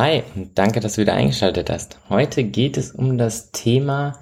Hi und danke, dass du wieder eingeschaltet hast. Heute geht es um das Thema,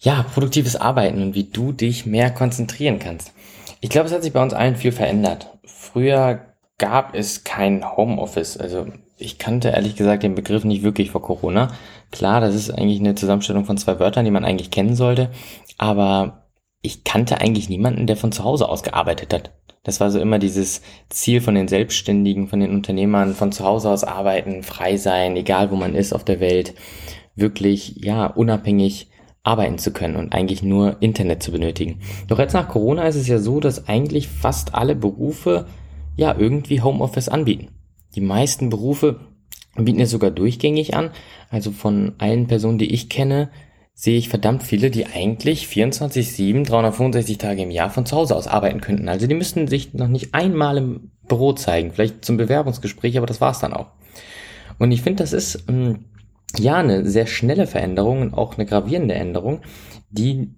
ja, produktives Arbeiten und wie du dich mehr konzentrieren kannst. Ich glaube, es hat sich bei uns allen viel verändert. Früher gab es kein Homeoffice. Also ich kannte ehrlich gesagt den Begriff nicht wirklich vor Corona. Klar, das ist eigentlich eine Zusammenstellung von zwei Wörtern, die man eigentlich kennen sollte. Aber ich kannte eigentlich niemanden, der von zu Hause aus gearbeitet hat. Das war so immer dieses Ziel von den Selbstständigen, von den Unternehmern, von zu Hause aus arbeiten, frei sein, egal wo man ist auf der Welt, wirklich, ja, unabhängig arbeiten zu können und eigentlich nur Internet zu benötigen. Doch jetzt nach Corona ist es ja so, dass eigentlich fast alle Berufe ja irgendwie Homeoffice anbieten. Die meisten Berufe bieten es sogar durchgängig an. Also von allen Personen, die ich kenne, sehe ich verdammt viele, die eigentlich 24-7, 365 Tage im Jahr von zu Hause aus arbeiten könnten. Also die müssten sich noch nicht einmal im Büro zeigen, vielleicht zum Bewerbungsgespräch, aber das war's dann auch. Und ich finde, das ist ähm, ja eine sehr schnelle Veränderung und auch eine gravierende Änderung, die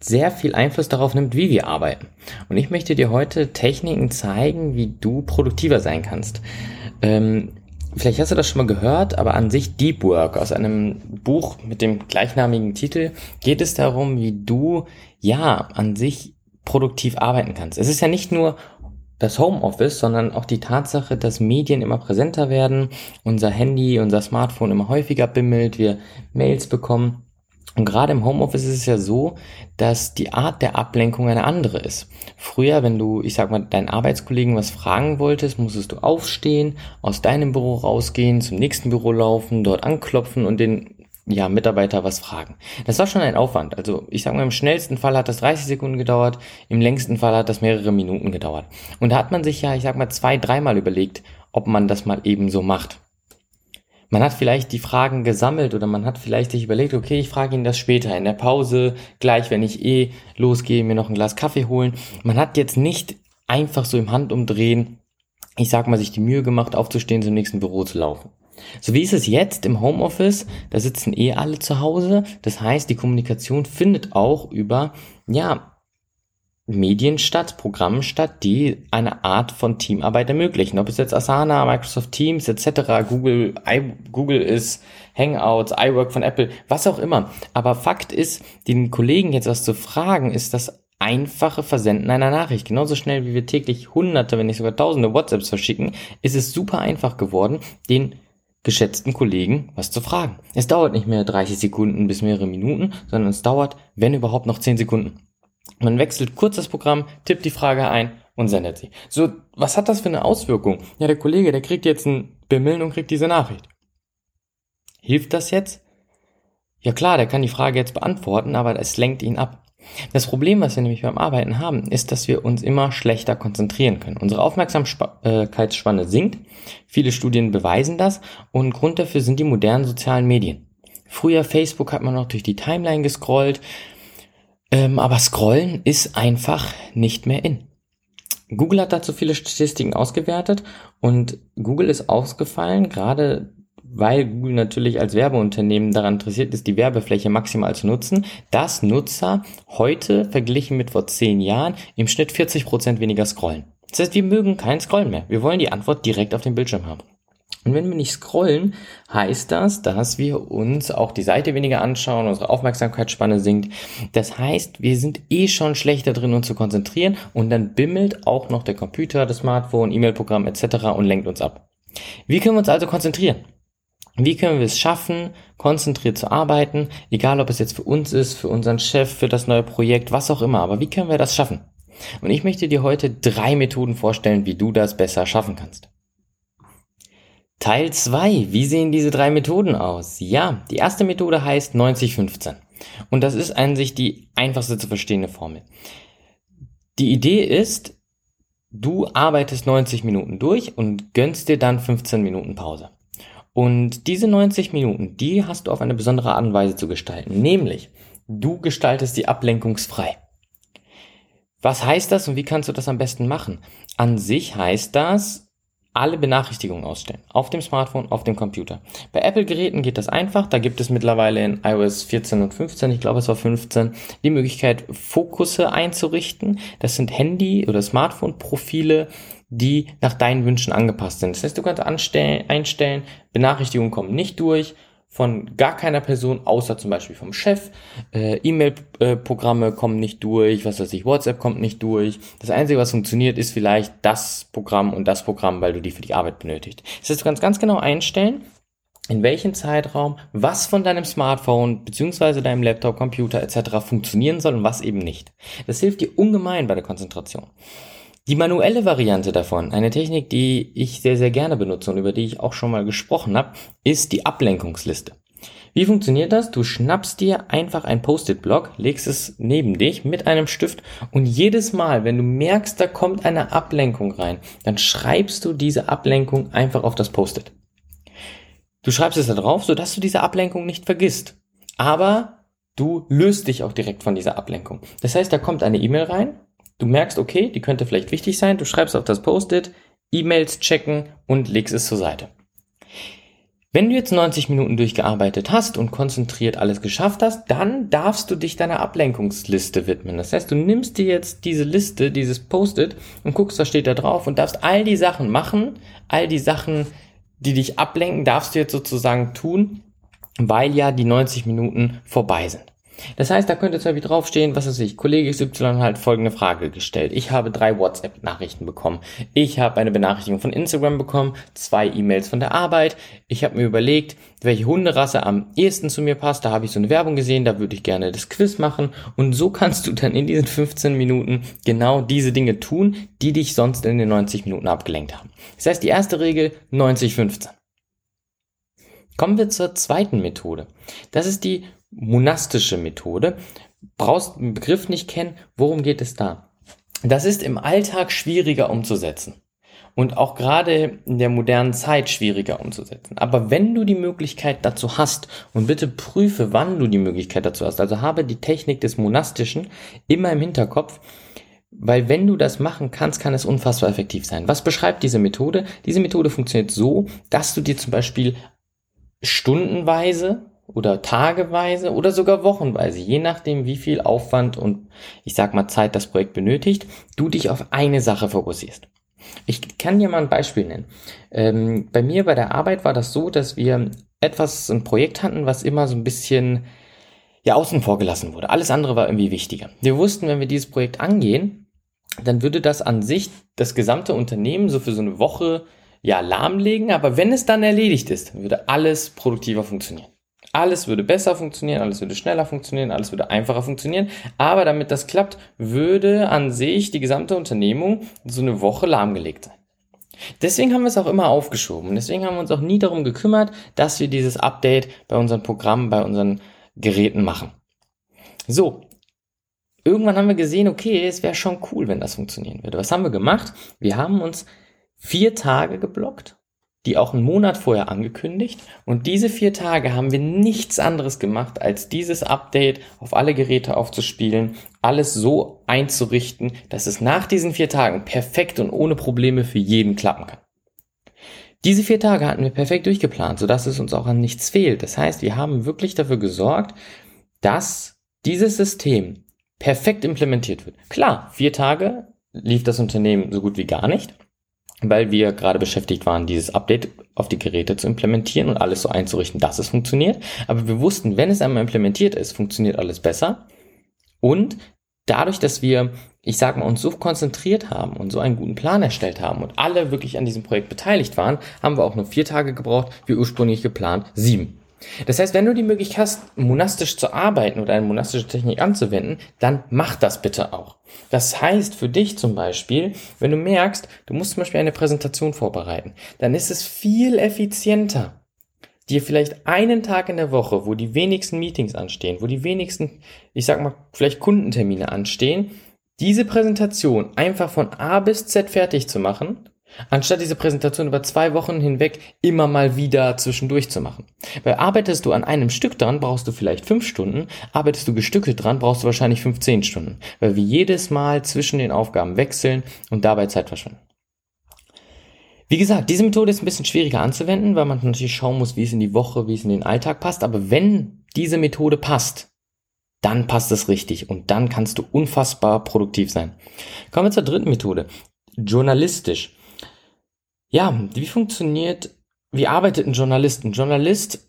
sehr viel Einfluss darauf nimmt, wie wir arbeiten. Und ich möchte dir heute Techniken zeigen, wie du produktiver sein kannst. Ähm, Vielleicht hast du das schon mal gehört, aber an sich Deep Work aus einem Buch mit dem gleichnamigen Titel geht es darum, wie du ja an sich produktiv arbeiten kannst. Es ist ja nicht nur das Homeoffice, sondern auch die Tatsache, dass Medien immer präsenter werden, unser Handy, unser Smartphone immer häufiger bimmelt, wir Mails bekommen und gerade im Homeoffice ist es ja so, dass die Art der Ablenkung eine andere ist. Früher, wenn du, ich sag mal, deinen Arbeitskollegen was fragen wolltest, musstest du aufstehen, aus deinem Büro rausgehen, zum nächsten Büro laufen, dort anklopfen und den ja, Mitarbeiter was fragen. Das war schon ein Aufwand. Also ich sag mal, im schnellsten Fall hat das 30 Sekunden gedauert, im längsten Fall hat das mehrere Minuten gedauert. Und da hat man sich ja, ich sag mal, zwei, dreimal überlegt, ob man das mal eben so macht. Man hat vielleicht die Fragen gesammelt oder man hat vielleicht sich überlegt, okay, ich frage ihn das später in der Pause, gleich wenn ich eh losgehe, mir noch ein Glas Kaffee holen. Man hat jetzt nicht einfach so im Handumdrehen, ich sag mal, sich die Mühe gemacht, aufzustehen, zum nächsten Büro zu laufen. So wie ist es jetzt im Homeoffice, da sitzen eh alle zu Hause. Das heißt, die Kommunikation findet auch über, ja, Medien statt, Programmen statt, die eine Art von Teamarbeit ermöglichen. Ob es jetzt Asana, Microsoft Teams etc., Google, I, Google ist, Hangouts, iWork von Apple, was auch immer. Aber Fakt ist, den Kollegen jetzt was zu fragen, ist das einfache Versenden einer Nachricht. Genauso schnell wie wir täglich hunderte, wenn nicht sogar tausende WhatsApps verschicken, ist es super einfach geworden, den geschätzten Kollegen was zu fragen. Es dauert nicht mehr 30 Sekunden bis mehrere Minuten, sondern es dauert, wenn überhaupt, noch 10 Sekunden. Man wechselt kurz das Programm, tippt die Frage ein und sendet sie. So, was hat das für eine Auswirkung? Ja, der Kollege, der kriegt jetzt ein Bimmeln und kriegt diese Nachricht. Hilft das jetzt? Ja klar, der kann die Frage jetzt beantworten, aber es lenkt ihn ab. Das Problem, was wir nämlich beim Arbeiten haben, ist, dass wir uns immer schlechter konzentrieren können. Unsere Aufmerksamkeitsspanne sinkt. Viele Studien beweisen das und Grund dafür sind die modernen sozialen Medien. Früher Facebook hat man noch durch die Timeline gescrollt, ähm, aber Scrollen ist einfach nicht mehr in. Google hat dazu viele Statistiken ausgewertet und Google ist ausgefallen, gerade weil Google natürlich als Werbeunternehmen daran interessiert ist, die Werbefläche maximal zu nutzen, dass Nutzer heute verglichen mit vor zehn Jahren im Schnitt 40 Prozent weniger scrollen. Das heißt, wir mögen kein Scrollen mehr. Wir wollen die Antwort direkt auf dem Bildschirm haben. Und wenn wir nicht scrollen, heißt das, dass wir uns auch die Seite weniger anschauen, unsere Aufmerksamkeitsspanne sinkt. Das heißt, wir sind eh schon schlechter drin, uns zu konzentrieren und dann bimmelt auch noch der Computer, das Smartphone, E-Mail-Programm etc. und lenkt uns ab. Wie können wir uns also konzentrieren? Wie können wir es schaffen, konzentriert zu arbeiten, egal ob es jetzt für uns ist, für unseren Chef, für das neue Projekt, was auch immer, aber wie können wir das schaffen? Und ich möchte dir heute drei Methoden vorstellen, wie du das besser schaffen kannst. Teil 2. Wie sehen diese drei Methoden aus? Ja, die erste Methode heißt 90-15. Und das ist an sich die einfachste zu verstehende Formel. Die Idee ist, du arbeitest 90 Minuten durch und gönnst dir dann 15 Minuten Pause. Und diese 90 Minuten, die hast du auf eine besondere Art und Weise zu gestalten. Nämlich, du gestaltest sie ablenkungsfrei. Was heißt das und wie kannst du das am besten machen? An sich heißt das, alle Benachrichtigungen ausstellen. Auf dem Smartphone, auf dem Computer. Bei Apple-Geräten geht das einfach. Da gibt es mittlerweile in iOS 14 und 15, ich glaube es war 15, die Möglichkeit, Fokusse einzurichten. Das sind Handy- oder Smartphone-Profile, die nach deinen Wünschen angepasst sind. Das heißt, du kannst einstellen, Benachrichtigungen kommen nicht durch von gar keiner Person, außer zum Beispiel vom Chef. Äh, E-Mail-Programme kommen nicht durch, was weiß ich, WhatsApp kommt nicht durch. Das Einzige, was funktioniert, ist vielleicht das Programm und das Programm, weil du die für die Arbeit benötigst. Das heißt, du kannst ganz genau einstellen, in welchem Zeitraum was von deinem Smartphone beziehungsweise deinem Laptop, Computer etc. funktionieren soll und was eben nicht. Das hilft dir ungemein bei der Konzentration. Die manuelle Variante davon, eine Technik, die ich sehr, sehr gerne benutze und über die ich auch schon mal gesprochen habe, ist die Ablenkungsliste. Wie funktioniert das? Du schnappst dir einfach ein Post-it-Block, legst es neben dich mit einem Stift und jedes Mal, wenn du merkst, da kommt eine Ablenkung rein, dann schreibst du diese Ablenkung einfach auf das Post-it. Du schreibst es da drauf, sodass du diese Ablenkung nicht vergisst. Aber du löst dich auch direkt von dieser Ablenkung. Das heißt, da kommt eine E-Mail rein, Du merkst, okay, die könnte vielleicht wichtig sein, du schreibst auf das Post-it, E-Mails checken und legst es zur Seite. Wenn du jetzt 90 Minuten durchgearbeitet hast und konzentriert alles geschafft hast, dann darfst du dich deiner Ablenkungsliste widmen. Das heißt, du nimmst dir jetzt diese Liste, dieses Post-it und guckst, was steht da drauf und darfst all die Sachen machen, all die Sachen, die dich ablenken, darfst du jetzt sozusagen tun, weil ja die 90 Minuten vorbei sind. Das heißt, da könnte zum Beispiel draufstehen, was weiß ich, Kollege XY hat folgende Frage gestellt. Ich habe drei WhatsApp-Nachrichten bekommen. Ich habe eine Benachrichtigung von Instagram bekommen, zwei E-Mails von der Arbeit. Ich habe mir überlegt, welche Hunderasse am ehesten zu mir passt. Da habe ich so eine Werbung gesehen, da würde ich gerne das Quiz machen. Und so kannst du dann in diesen 15 Minuten genau diese Dinge tun, die dich sonst in den 90 Minuten abgelenkt haben. Das heißt, die erste Regel 90-15. Kommen wir zur zweiten Methode. Das ist die monastische Methode. Brauchst den Begriff nicht kennen. Worum geht es da? Das ist im Alltag schwieriger umzusetzen. Und auch gerade in der modernen Zeit schwieriger umzusetzen. Aber wenn du die Möglichkeit dazu hast, und bitte prüfe, wann du die Möglichkeit dazu hast, also habe die Technik des Monastischen immer im Hinterkopf, weil wenn du das machen kannst, kann es unfassbar effektiv sein. Was beschreibt diese Methode? Diese Methode funktioniert so, dass du dir zum Beispiel stundenweise oder tageweise oder sogar wochenweise, je nachdem, wie viel Aufwand und ich sag mal Zeit das Projekt benötigt, du dich auf eine Sache fokussierst. Ich kann dir mal ein Beispiel nennen. Ähm, bei mir bei der Arbeit war das so, dass wir etwas, ein Projekt hatten, was immer so ein bisschen ja außen vor gelassen wurde. Alles andere war irgendwie wichtiger. Wir wussten, wenn wir dieses Projekt angehen, dann würde das an sich das gesamte Unternehmen so für so eine Woche ja lahmlegen, aber wenn es dann erledigt ist, würde alles produktiver funktionieren. Alles würde besser funktionieren, alles würde schneller funktionieren, alles würde einfacher funktionieren. Aber damit das klappt, würde an sich die gesamte Unternehmung so eine Woche lahmgelegt sein. Deswegen haben wir es auch immer aufgeschoben. Deswegen haben wir uns auch nie darum gekümmert, dass wir dieses Update bei unseren Programmen, bei unseren Geräten machen. So. Irgendwann haben wir gesehen, okay, es wäre schon cool, wenn das funktionieren würde. Was haben wir gemacht? Wir haben uns vier Tage geblockt die auch einen Monat vorher angekündigt. Und diese vier Tage haben wir nichts anderes gemacht, als dieses Update auf alle Geräte aufzuspielen, alles so einzurichten, dass es nach diesen vier Tagen perfekt und ohne Probleme für jeden klappen kann. Diese vier Tage hatten wir perfekt durchgeplant, sodass es uns auch an nichts fehlt. Das heißt, wir haben wirklich dafür gesorgt, dass dieses System perfekt implementiert wird. Klar, vier Tage lief das Unternehmen so gut wie gar nicht weil wir gerade beschäftigt waren, dieses Update auf die Geräte zu implementieren und alles so einzurichten, dass es funktioniert. Aber wir wussten, wenn es einmal implementiert ist, funktioniert alles besser. Und dadurch, dass wir, ich sag mal, uns so konzentriert haben und so einen guten Plan erstellt haben und alle wirklich an diesem Projekt beteiligt waren, haben wir auch nur vier Tage gebraucht, wie ursprünglich geplant, sieben. Das heißt, wenn du die Möglichkeit hast, monastisch zu arbeiten oder eine monastische Technik anzuwenden, dann mach das bitte auch. Das heißt für dich zum Beispiel, wenn du merkst, du musst zum Beispiel eine Präsentation vorbereiten, dann ist es viel effizienter, dir vielleicht einen Tag in der Woche, wo die wenigsten Meetings anstehen, wo die wenigsten, ich sag mal, vielleicht Kundentermine anstehen, diese Präsentation einfach von A bis Z fertig zu machen Anstatt diese Präsentation über zwei Wochen hinweg immer mal wieder zwischendurch zu machen. Weil arbeitest du an einem Stück dran, brauchst du vielleicht fünf Stunden. Arbeitest du gestückelt dran, brauchst du wahrscheinlich 15 Stunden. Weil wir jedes Mal zwischen den Aufgaben wechseln und dabei Zeit verschwenden. Wie gesagt, diese Methode ist ein bisschen schwieriger anzuwenden, weil man natürlich schauen muss, wie es in die Woche, wie es in den Alltag passt. Aber wenn diese Methode passt, dann passt es richtig und dann kannst du unfassbar produktiv sein. Kommen wir zur dritten Methode. Journalistisch. Ja, wie funktioniert, wie arbeitet ein Journalist? Ein Journalist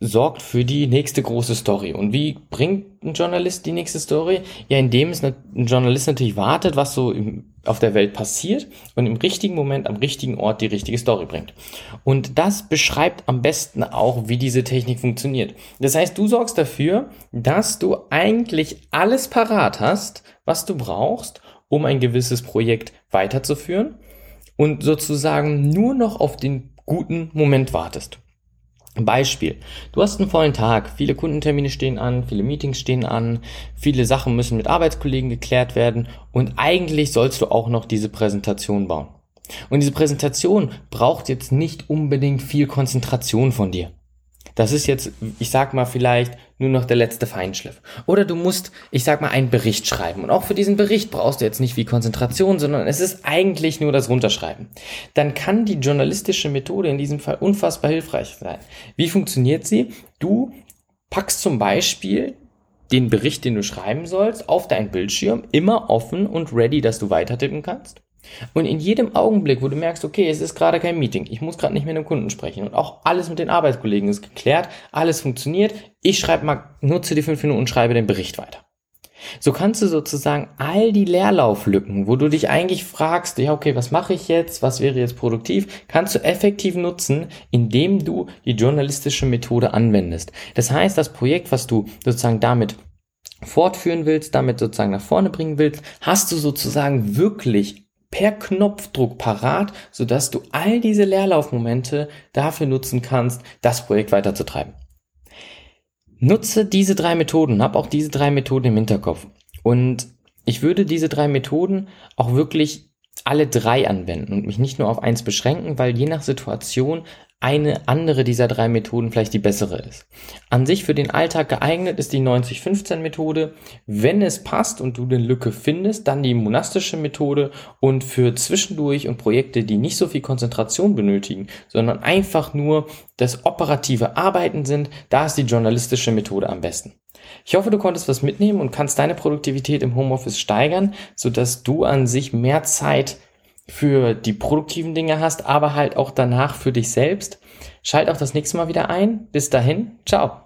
sorgt für die nächste große Story. Und wie bringt ein Journalist die nächste Story? Ja, indem es ein Journalist natürlich wartet, was so im, auf der Welt passiert und im richtigen Moment am richtigen Ort die richtige Story bringt. Und das beschreibt am besten auch, wie diese Technik funktioniert. Das heißt, du sorgst dafür, dass du eigentlich alles parat hast, was du brauchst, um ein gewisses Projekt weiterzuführen und sozusagen nur noch auf den guten Moment wartest. Beispiel. Du hast einen vollen Tag, viele Kundentermine stehen an, viele Meetings stehen an, viele Sachen müssen mit Arbeitskollegen geklärt werden und eigentlich sollst du auch noch diese Präsentation bauen. Und diese Präsentation braucht jetzt nicht unbedingt viel Konzentration von dir. Das ist jetzt, ich sag mal, vielleicht nur noch der letzte Feinschliff. Oder du musst, ich sag mal, einen Bericht schreiben. Und auch für diesen Bericht brauchst du jetzt nicht viel Konzentration, sondern es ist eigentlich nur das Runterschreiben. Dann kann die journalistische Methode in diesem Fall unfassbar hilfreich sein. Wie funktioniert sie? Du packst zum Beispiel den Bericht, den du schreiben sollst, auf deinen Bildschirm, immer offen und ready, dass du weiter tippen kannst. Und in jedem Augenblick, wo du merkst, okay, es ist gerade kein Meeting, ich muss gerade nicht mit einem Kunden sprechen und auch alles mit den Arbeitskollegen ist geklärt, alles funktioniert, ich schreibe mal, nutze die fünf Minuten und schreibe den Bericht weiter. So kannst du sozusagen all die Leerlauflücken, wo du dich eigentlich fragst, ja, okay, was mache ich jetzt, was wäre jetzt produktiv, kannst du effektiv nutzen, indem du die journalistische Methode anwendest. Das heißt, das Projekt, was du sozusagen damit fortführen willst, damit sozusagen nach vorne bringen willst, hast du sozusagen wirklich per Knopfdruck parat, sodass du all diese Leerlaufmomente dafür nutzen kannst, das Projekt weiterzutreiben. Nutze diese drei Methoden, hab auch diese drei Methoden im Hinterkopf. Und ich würde diese drei Methoden auch wirklich alle drei anwenden und mich nicht nur auf eins beschränken, weil je nach Situation eine andere dieser drei Methoden vielleicht die bessere ist. An sich für den Alltag geeignet ist die 90-15 Methode. Wenn es passt und du eine Lücke findest, dann die monastische Methode und für zwischendurch und Projekte, die nicht so viel Konzentration benötigen, sondern einfach nur das operative Arbeiten sind, da ist die journalistische Methode am besten. Ich hoffe, du konntest was mitnehmen und kannst deine Produktivität im Homeoffice steigern, sodass du an sich mehr Zeit für die produktiven Dinge hast, aber halt auch danach für dich selbst. Schalt auch das nächste Mal wieder ein. Bis dahin, ciao.